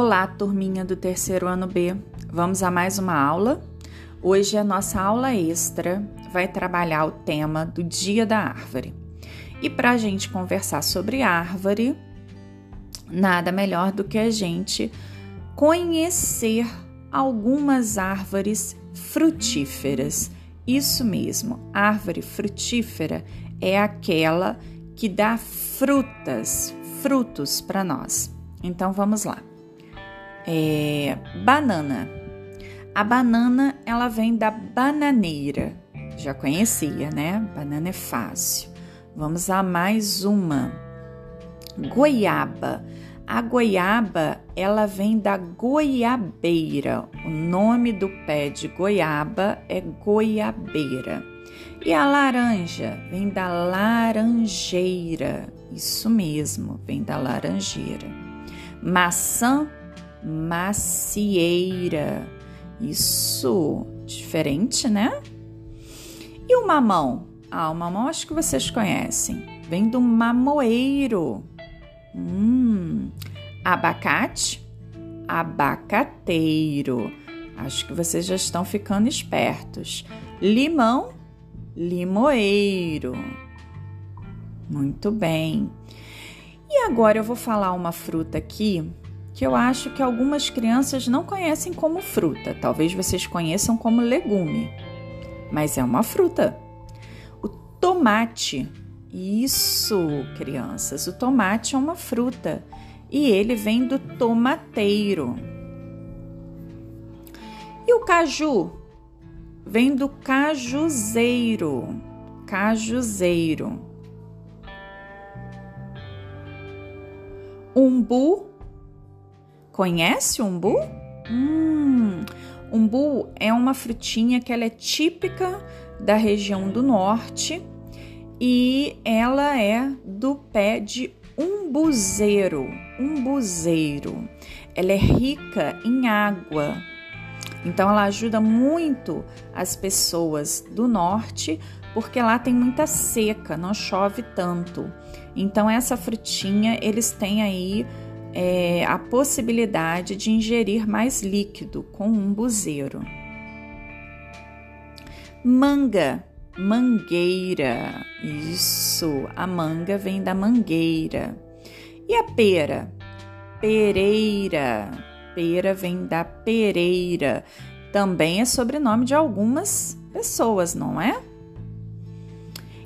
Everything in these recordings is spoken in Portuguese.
Olá, turminha do terceiro ano B. Vamos a mais uma aula. Hoje a nossa aula extra vai trabalhar o tema do Dia da Árvore. E para a gente conversar sobre árvore, nada melhor do que a gente conhecer algumas árvores frutíferas. Isso mesmo, árvore frutífera é aquela que dá frutas, frutos para nós. Então vamos lá. É, banana. A banana ela vem da bananeira. Já conhecia, né? Banana é fácil. Vamos a mais uma. Goiaba. A goiaba, ela vem da goiabeira. O nome do pé de goiaba é goiabeira. E a laranja vem da laranjeira. Isso mesmo, vem da laranjeira. Maçã, macieira. Isso, diferente, né? E o mamão? Ah, o mamão acho que vocês conhecem. Vem do mamoeiro. Hum, abacate, abacateiro. Acho que vocês já estão ficando espertos. Limão, limoeiro. Muito bem. E agora eu vou falar uma fruta aqui que eu acho que algumas crianças não conhecem como fruta. Talvez vocês conheçam como legume, mas é uma fruta. O tomate. Isso, crianças, o tomate é uma fruta e ele vem do tomateiro. E o caju? Vem do cajuzeiro. Cajuzeiro. Umbu. Conhece umbu? Hum, umbu é uma frutinha que ela é típica da região do norte e ela é do pé de umbuzeiro, umbuzeiro. Ela é rica em água, então ela ajuda muito as pessoas do norte porque lá tem muita seca, não chove tanto. Então essa frutinha eles têm aí é, a possibilidade de ingerir mais líquido com um buzeiro. Manga, mangueira. Isso, a manga vem da mangueira. E a pera? Pereira. Pera vem da pereira. Também é sobrenome de algumas pessoas, não é?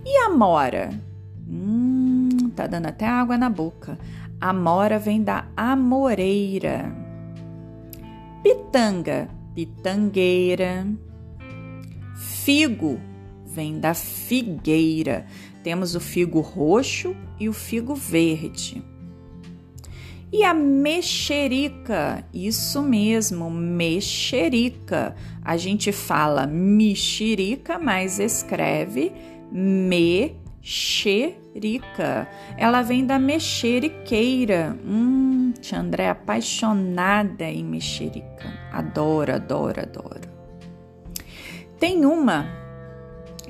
E a mora? Hum, tá dando até água na boca. Amora vem da amoreira. Pitanga, pitangueira. Figo vem da figueira. Temos o figo roxo e o figo verde. E a mexerica, isso mesmo, mexerica. A gente fala mexerica, mas escreve mexerica. Ela vem da mexeriqueira. Hum, tia André é apaixonada em mexerica. Adoro, adoro, adoro. Tem uma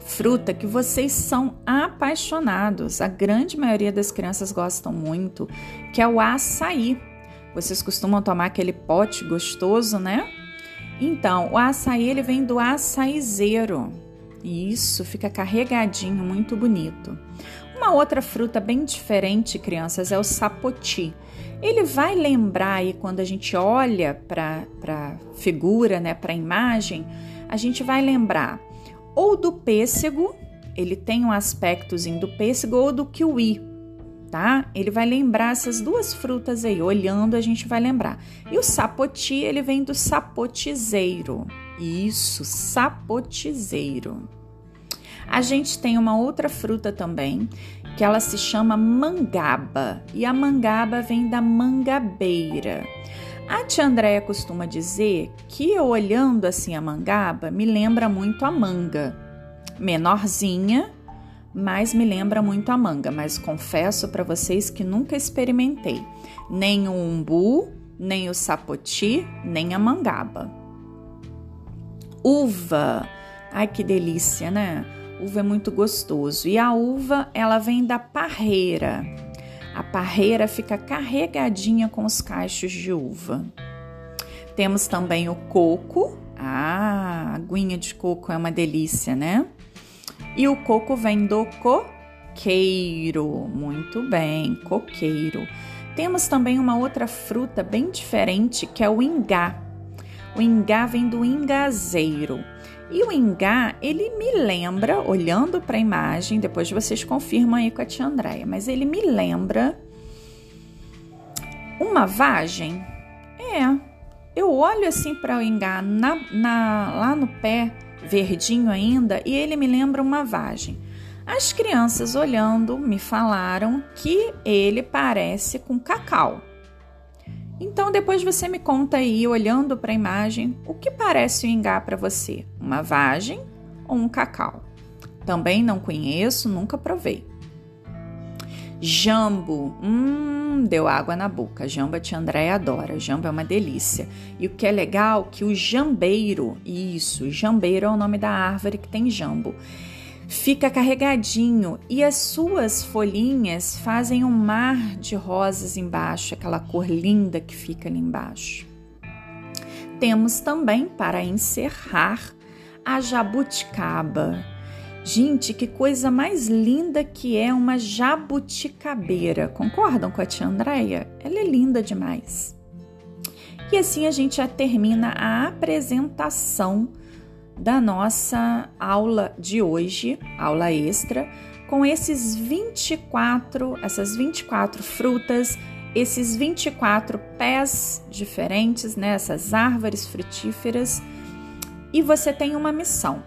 fruta que vocês são apaixonados. A grande maioria das crianças gostam muito, que é o açaí. Vocês costumam tomar aquele pote gostoso, né? Então, o açaí ele vem do açaizeiro. Isso, fica carregadinho, muito bonito. Uma outra fruta bem diferente, crianças, é o sapoti. Ele vai lembrar aí quando a gente olha para a figura, né, para a imagem, a gente vai lembrar ou do pêssego, ele tem um aspectozinho do pêssego ou do kiwi, tá? Ele vai lembrar essas duas frutas aí, olhando a gente vai lembrar. E o sapoti, ele vem do sapotizeiro. Isso, sapotizeiro. A gente tem uma outra fruta também, que ela se chama mangaba, e a mangaba vem da mangabeira. A tia Andréia costuma dizer que eu olhando assim a mangaba me lembra muito a manga. Menorzinha, mas me lembra muito a manga, mas confesso para vocês que nunca experimentei nem o umbu, nem o sapoti, nem a mangaba. Uva. Ai que delícia, né? Uva é muito gostoso. E a uva, ela vem da parreira. A parreira fica carregadinha com os cachos de uva. Temos também o coco. Ah, aguinha de coco é uma delícia, né? E o coco vem do coqueiro. Muito bem, coqueiro. Temos também uma outra fruta bem diferente que é o ingá. O ingá vem do ingazeiro. E o ingá, ele me lembra, olhando para a imagem, depois vocês confirmam aí com a tia Andréia, mas ele me lembra uma vagem. É, eu olho assim para o ingá na, na, lá no pé, verdinho ainda, e ele me lembra uma vagem. As crianças olhando me falaram que ele parece com cacau. Então depois você me conta aí, olhando para a imagem, o que parece o ingá para você? Uma vagem ou um cacau? Também não conheço, nunca provei. Jambo, hum, deu água na boca. Jambo tia Andréia adora. Jambo é uma delícia. E o que é legal que o jambeiro, isso, jambeiro é o nome da árvore que tem jambo fica carregadinho e as suas folhinhas fazem um mar de rosas embaixo, aquela cor linda que fica ali embaixo. Temos também, para encerrar, a jabuticaba. Gente, que coisa mais linda que é uma jabuticabeira. Concordam com a tia Andréia? Ela é linda demais. E assim a gente já termina a apresentação da nossa aula de hoje, aula extra, com esses 24, essas 24 frutas, esses 24 pés diferentes, né, essas árvores frutíferas. E você tem uma missão: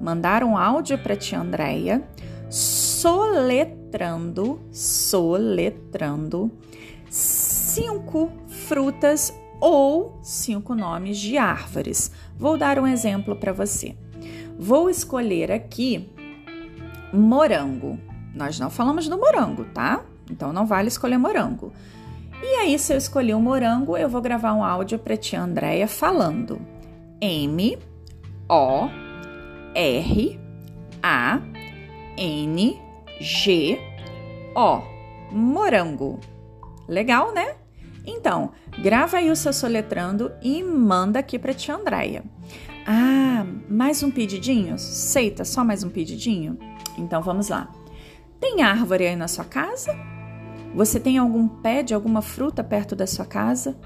mandar um áudio para tia Andréia soletrando, soletrando cinco frutas ou cinco nomes de árvores. Vou dar um exemplo para você. Vou escolher aqui morango. Nós não falamos do morango, tá? Então não vale escolher morango. E aí, se eu escolher um morango, eu vou gravar um áudio para tia Andréia falando M O R A N G O morango. Legal, né? Então, grava aí o seu soletrando e manda aqui para tia Andréia. Ah, mais um pedidinho? Seita, só mais um pedidinho? Então vamos lá. Tem árvore aí na sua casa? Você tem algum pé de alguma fruta perto da sua casa?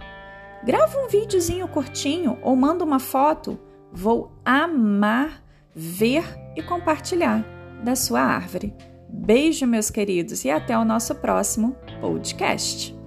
Grava um videozinho curtinho ou manda uma foto. Vou amar ver e compartilhar da sua árvore. Beijo, meus queridos, e até o nosso próximo podcast.